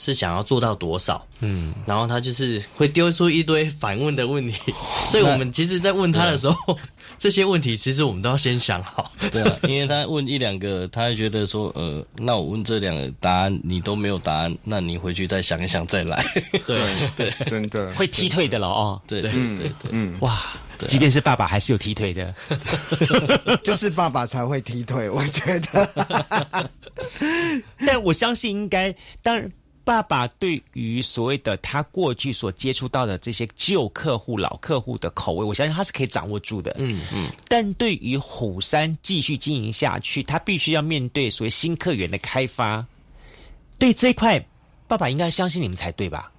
是想要做到多少？嗯，然后他就是会丢出一堆反问的问题，(laughs) 所以我们其实，在问他的时候，(laughs) 这些问题其实我们都要先想好。对啊，因为他问一两个，他会觉得说，呃，那我问这两个答案你都没有答案，那你回去再想一想再来。(laughs) 对对，真的会踢退的了哦。对对对对，嗯，哇，即便是爸爸还是有踢腿的，就是爸爸才会踢腿，我觉得。但我相信应该，当然。爸爸对于所谓的他过去所接触到的这些旧客户、老客户的口味，我相信他是可以掌握住的。嗯嗯。但对于虎山继续经营下去，他必须要面对所谓新客源的开发。对这一块，爸爸应该相信你们才对吧？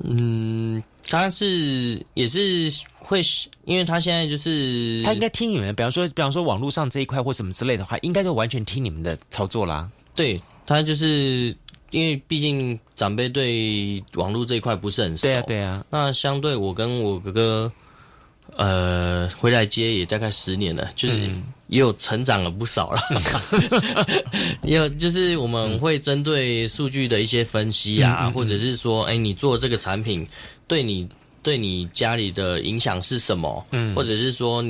嗯，他是也是会，因为他现在就是他应该听你们，比方说，比方说网络上这一块或什么之类的话，应该就完全听你们的操作啦。对他就是。因为毕竟长辈对网络这一块不是很熟，对啊，对啊。那相对我跟我哥哥，呃，回来接也大概十年了，就是也有成长了不少了。(laughs) 也有就是我们会针对数据的一些分析啊，或者是说，哎，你做这个产品对你对你家里的影响是什么？嗯，或者是说。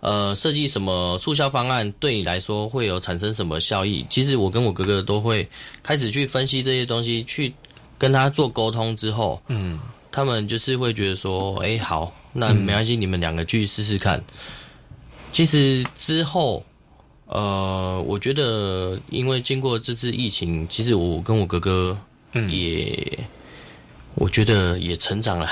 呃，设计什么促销方案对你来说会有产生什么效益？其实我跟我哥哥都会开始去分析这些东西，去跟他做沟通之后，嗯，他们就是会觉得说，哎，好，那没关系，你们两个去试试看。其实之后，呃，我觉得因为经过这次疫情，其实我跟我哥哥也，我觉得也成长了，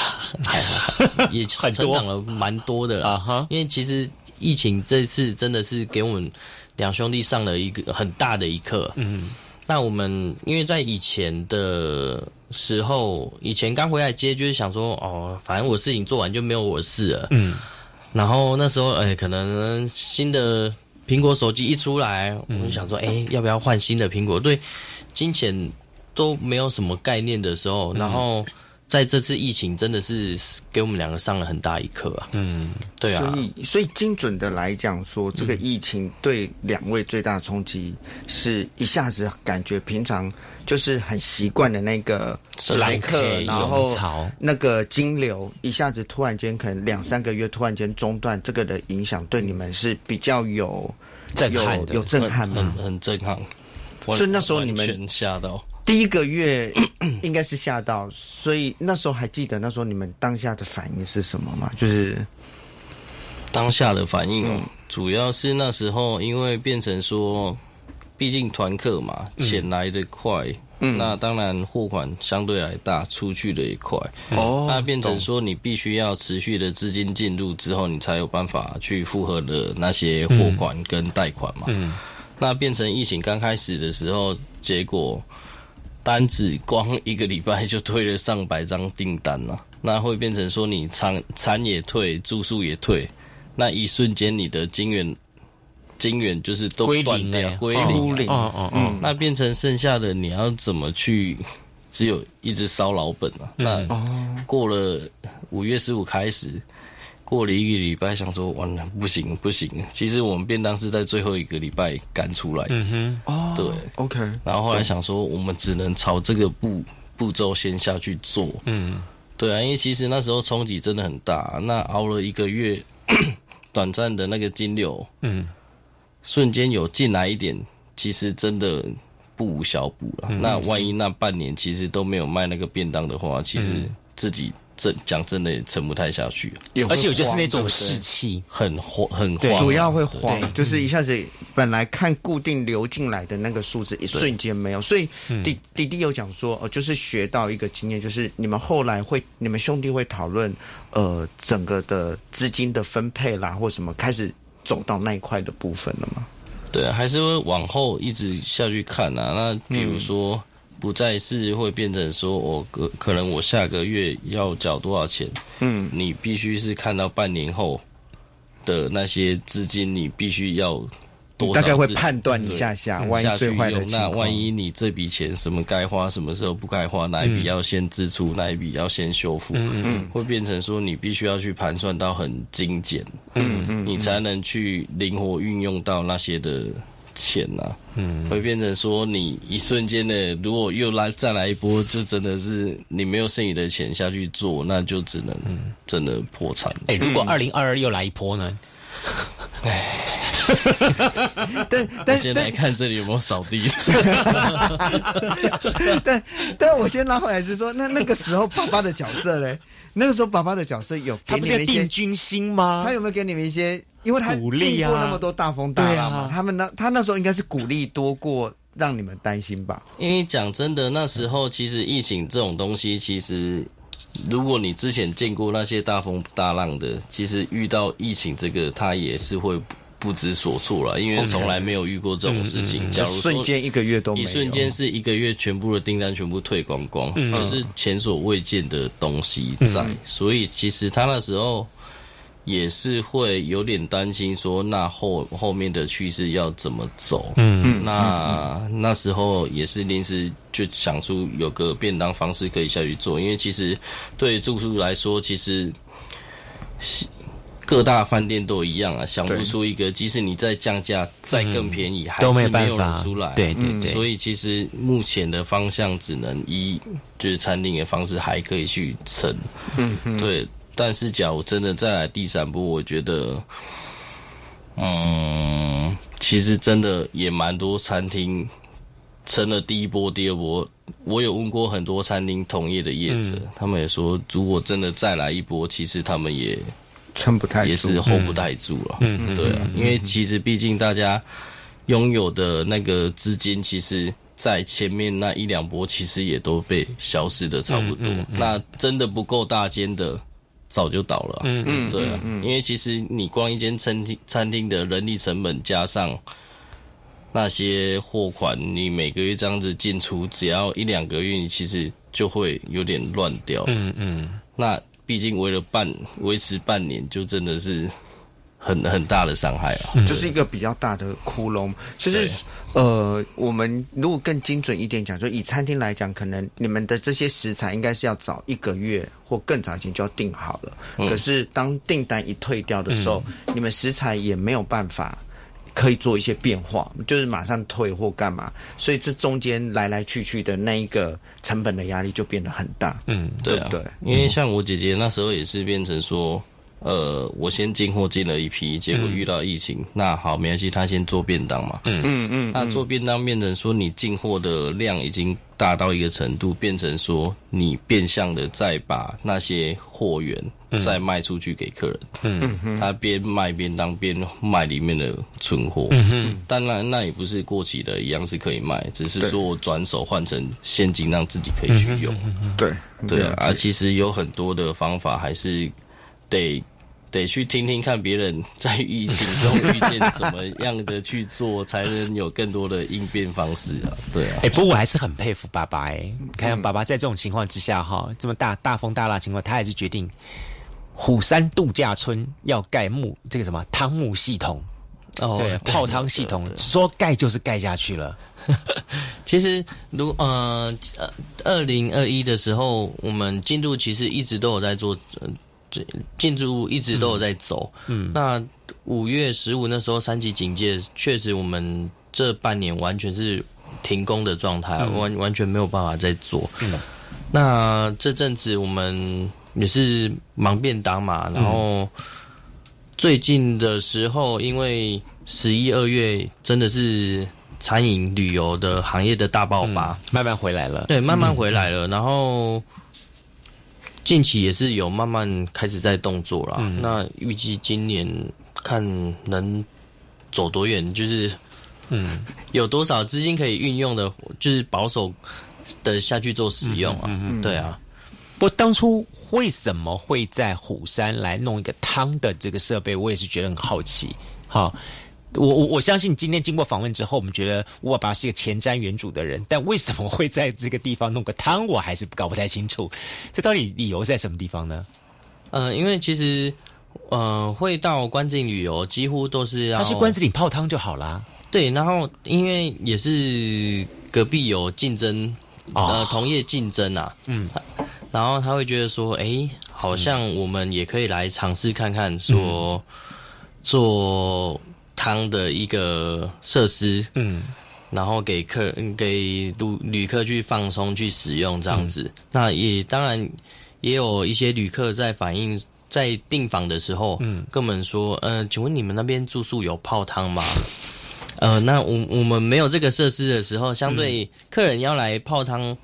(laughs) 也成长了蛮多的 (laughs) 啊哈，因为其实。疫情这次真的是给我们两兄弟上了一个很大的一课。嗯，那我们因为在以前的时候，以前刚回来接，就是想说，哦，反正我事情做完就没有我事了。嗯，然后那时候，哎，可能新的苹果手机一出来，我就想说，哎，要不要换新的苹果？对，金钱都没有什么概念的时候，然后。在这次疫情，真的是给我们两个上了很大一课啊！嗯，对啊，所以所以精准的来讲，说这个疫情对两位最大的冲击，是一下子感觉平常就是很习惯的那个来客，然后那个金流一下子突然间可能两三个月突然间中断，这个的影响对你们是比较有震撼的，有震撼吗？很震撼，所以那时候你们全吓到。第一个月 (coughs) 应该是吓到，所以那时候还记得那时候你们当下的反应是什么吗？就是当下的反应，主要是那时候因为变成说，毕竟团客嘛，钱来的快，那当然货款相对来大，出去的也快。哦，那变成说你必须要持续的资金进入之后，你才有办法去复合的那些货款跟贷款嘛。嗯，那变成疫情刚开始的时候，结果。单子光一个礼拜就推了上百张订单了，(laughs) 那会变成说你餐餐也退，住宿也退，那一瞬间你的金元金元就是都断掉，归零，哦哦哦，那变成剩下的你要怎么去？只有一直烧老本啊。那过了五月十五开始。过了一个礼拜，想说完了不行不行。其实我们便当是在最后一个礼拜赶出来。嗯哼，哦，对，OK。然后后来想说，我们只能朝这个步步骤先下去做。嗯，对啊，因为其实那时候冲击真的很大。那熬了一个月，(clears throat) 短暂的那个金流，嗯，瞬间有进来一点，其实真的不无小补了。那万一那半年其实都没有卖那个便当的话，其实。自己真讲真的也撑不太下去，而且有就是那种士气。很慌很慌，主要会慌，就是一下子本来看固定流进来的那个数字，一瞬间没有，所以弟弟弟有讲说，哦，就是学到一个经验，就是你们后来会，你们兄弟会讨论，呃，整个的资金的分配啦，或什么，开始走到那一块的部分了吗？对，还是会往后一直下去看啊。那比如说，不再是会变成说我可可能我下个月要缴多少钱，嗯，你必须是看到半年后的那些资金，你必须要。大概会判断一下下，万一最坏的那万一你这笔钱什么该花，什么时候不该花，哪一笔要先支出，哪一笔要先修复嗯，会变成说你必须要去盘算到很精简，嗯嗯，你才能去灵活运用到那些的钱呐，嗯，会变成说你一瞬间的，如果又来再来一波，就真的是你没有剩余的钱下去做，那就只能真的破产。哎，如果二零二二又来一波呢？哎，但 (laughs) 但先来看这里有没有扫地。(laughs) 但但我先拉回来是说，那那个时候爸爸的角色嘞？那个时候爸爸的角色有给你们一些军心吗？他有没有给你们一些？因为他鼓励过那么多大风大浪嘛，他们那他那时候应该是鼓励多过让你们担心吧？因为讲真的，那时候其实疫情这种东西，其实。如果你之前见过那些大风大浪的，其实遇到疫情这个，他也是会不知所措了，因为从来没有遇过这种事情。假如瞬间一个月都一瞬间是一个月全部的订单全部退光光，就是前所未见的东西在。所以其实他那时候。也是会有点担心，说那后后面的趋势要怎么走？嗯嗯，那那时候也是临时就想出有个便当方式可以下去做，因为其实对住宿来说，其实各大饭店都一样啊，想不出一个，即使你再降价再更便宜，还是没有人出来。对对对，所以其实目前的方向只能依就是餐厅的方式还可以去撑。嗯嗯，对。但是，假如真的再来第三波，我觉得，嗯，其实真的也蛮多餐厅撑了第一波、第二波。我有问过很多餐厅同业的业者，他们也说，如果真的再来一波，其实他们也撑不太，也是 hold 不太住了。嗯，对啊，因为其实毕竟大家拥有的那个资金，其实，在前面那一两波，其实也都被消失的差不多。那真的不够大间的。早就倒了，嗯嗯，对啊，因为其实你光一间餐厅餐厅的人力成本加上那些货款，你每个月这样子进出，只要一两个月，你其实就会有点乱掉，嗯嗯。那毕竟为了半维持半年，就真的是。很很大的伤害啊，就是一个比较大的窟窿。其实，呃，我们如果更精准一点讲，就以餐厅来讲，可能你们的这些食材应该是要早一个月或更早以前就要订好了。可是当订单一退掉的时候，你们食材也没有办法可以做一些变化，就是马上退或干嘛。所以这中间来来去去的那一个成本的压力就变得很大。嗯，对啊，对，因为像我姐姐那时候也是变成说。呃，我先进货进了一批，结果遇到疫情，那好，没关系，他先做便当嘛。嗯嗯嗯。那做便当变成说，你进货的量已经大到一个程度，变成说你变相的再把那些货源再卖出去给客人。嗯嗯。他边卖便当边卖里面的存货。嗯哼。当然，那也不是过期的，一样是可以卖，只是说我转手换成现金，让自己可以去用。对对啊，而其实有很多的方法还是。得得去听听看别人在疫情中遇见什么样的去做，才能有更多的应变方式啊！对啊，哎，不过我还是很佩服爸爸哎，看爸爸在这种情况之下哈，这么大大风大浪情况，他还是决定虎山度假村要盖木这个什么汤木系统哦，对，泡汤系统，说盖就是盖下去了。(laughs) 其实，如呃呃，二零二一的时候，我们进度其实一直都有在做。这建筑物一直都有在走，嗯，那五月十五那时候三级警戒，确实我们这半年完全是停工的状态，完完全没有办法再做。嗯，那这阵子我们也是忙便当嘛，然后最近的时候，因为十一二月真的是餐饮旅游的行业的大爆发，慢慢回来了，对，慢慢回来了，然后。近期也是有慢慢开始在动作啦。那预计今年看能走多远，就是嗯，有多少资金可以运用的，就是保守的下去做使用啊。对啊。不，当初为什么会在虎山来弄一个汤的这个设备？我也是觉得很好奇。好。我我我相信今天经过访问之后，我们觉得我爸爸是一个前瞻远瞩的人，但为什么会在这个地方弄个汤，我还是搞不太清楚。这到底理由在什么地方呢？呃，因为其实呃，会到关子岭旅游，几乎都是要他去关子岭泡汤就好啦。对，然后因为也是隔壁有竞争，呃，同业竞争啊，嗯，然后他会觉得说，哎，好像我们也可以来尝试看看，说做。汤的一个设施，嗯，然后给客给旅旅客去放松去使用这样子，那也当然也有一些旅客在反映，在订房的时候，嗯，跟我们说，呃，请问你们那边住宿有泡汤吗？(laughs) 呃，那我我们没有这个设施的时候，相对客人要来泡汤。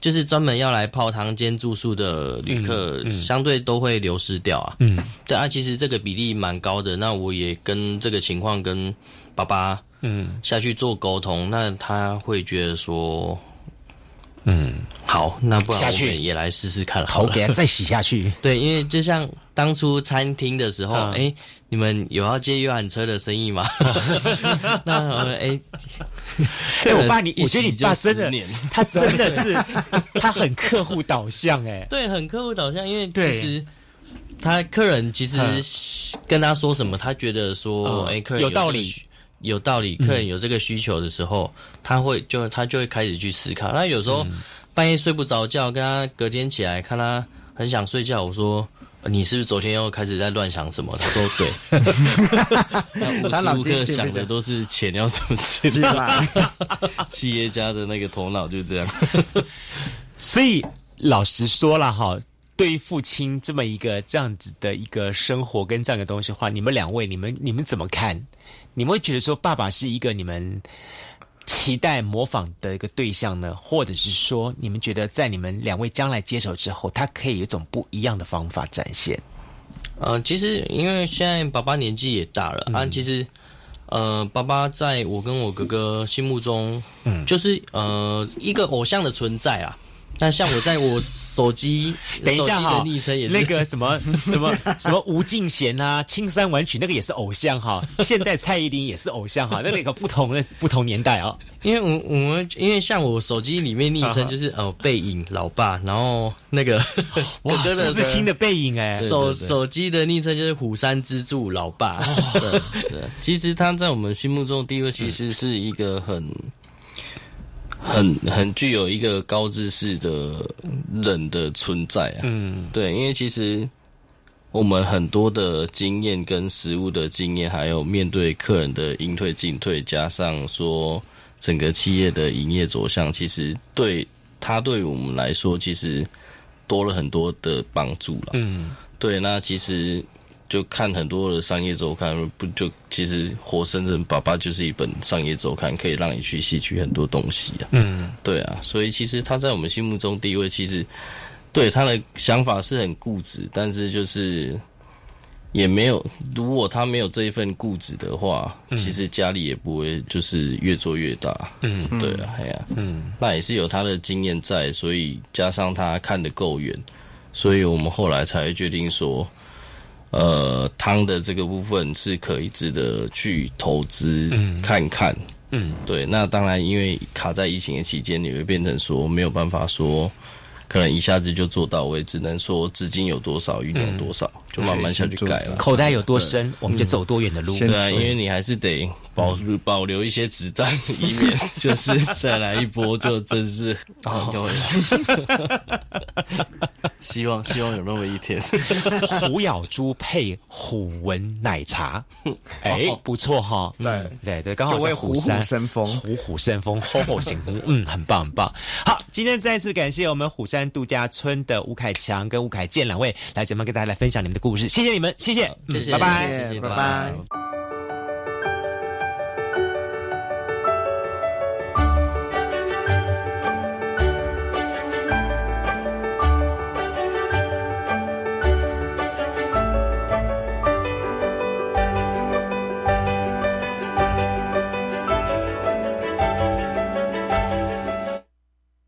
就是专门要来泡汤兼住宿的旅客，相对都会流失掉啊。嗯，对啊，其实这个比例蛮高的。那我也跟这个情况跟爸爸嗯下去做沟通，那他会觉得说。嗯，好，那不然我们也来试试看，好，给它再洗下去。(laughs) 对，因为就像当初餐厅的时候，哎，你们有要接游览车的生意吗？(laughs) 那哎，(laughs) 哎，我爸，你我觉得你爸真的，他真的是他很客户导向，哎，对，很客户导向，因为其实他客人其实跟他说什么，他觉得说，哎，客人有道理。有道理，客人有这个需求的时候，他会就他就会开始去思考。那有时候半夜睡不着觉，跟他隔天起来看他很想睡觉，我说你是不是昨天又开始在乱想什么？他说 (laughs) 对。无时无刻想的都是钱要出去。(laughs) 企业家的那个头脑就这样。(laughs) 所以老实说了哈，对于父亲这么一个这样子的一个生活跟这样的东西的话，你们两位，你们你们怎么看？你们会觉得说爸爸是一个你们期待模仿的一个对象呢，或者是说你们觉得在你们两位将来接手之后，他可以有一种不一样的方法展现？呃，其实因为现在爸爸年纪也大了啊，其实呃，爸爸在我跟我哥哥心目中，嗯，就是呃一个偶像的存在啊。那像我在我手机，(laughs) 等一下哈，那个什么 (laughs) 什么什么吴敬贤啊，青山玩曲那个也是偶像哈，(laughs) 现代蔡依林也是偶像哈，那那个不同的不同年代啊。因为我我们因为像我手机里面昵称就是哦背影老爸，然后那个哇，这是新的背影哎，手手机的昵称就是虎山之柱老爸。对，其实他在我们心目中地位其实是一个很。很很具有一个高知识的人的存在啊，嗯，对，因为其实我们很多的经验跟实物的经验，还有面对客人的应退进退，加上说整个企业的营业走向，其实对他对我们来说，其实多了很多的帮助了，嗯，对，那其实。就看很多的商业周刊，不就其实活生生爸爸就是一本商业周刊，可以让你去吸取很多东西啊。嗯，对啊，所以其实他在我们心目中地位，其实对他的想法是很固执，但是就是也没有，如果他没有这一份固执的话，其实家里也不会就是越做越大。嗯，对啊，哎呀，嗯，那也是有他的经验在，所以加上他看得够远，所以我们后来才决定说。呃，汤的这个部分是可以值得去投资看看。嗯，对。那当然，因为卡在疫情的期间，你会变成说没有办法说。可能一下子就做到位，只能说资金有多少运用多少，就慢慢下去改了。口袋有多深，我们就走多远的路。对啊，因为你还是得保保留一些子弹，以免 (laughs) 就是再来一波，就真是啊，有。(laughs) 希望希望有那么一天。(laughs) 虎咬猪配虎纹奶茶，哎，不错哈。对对对，刚好是虎虎生风，虎虎生风，吼吼行呼，嗯，很棒很棒。好，今天再次感谢我们虎山。度假村的吴凯强跟吴凯健两位来节目跟大家来分享你们的故事，谢谢你们，谢谢，谢谢，拜拜，拜拜。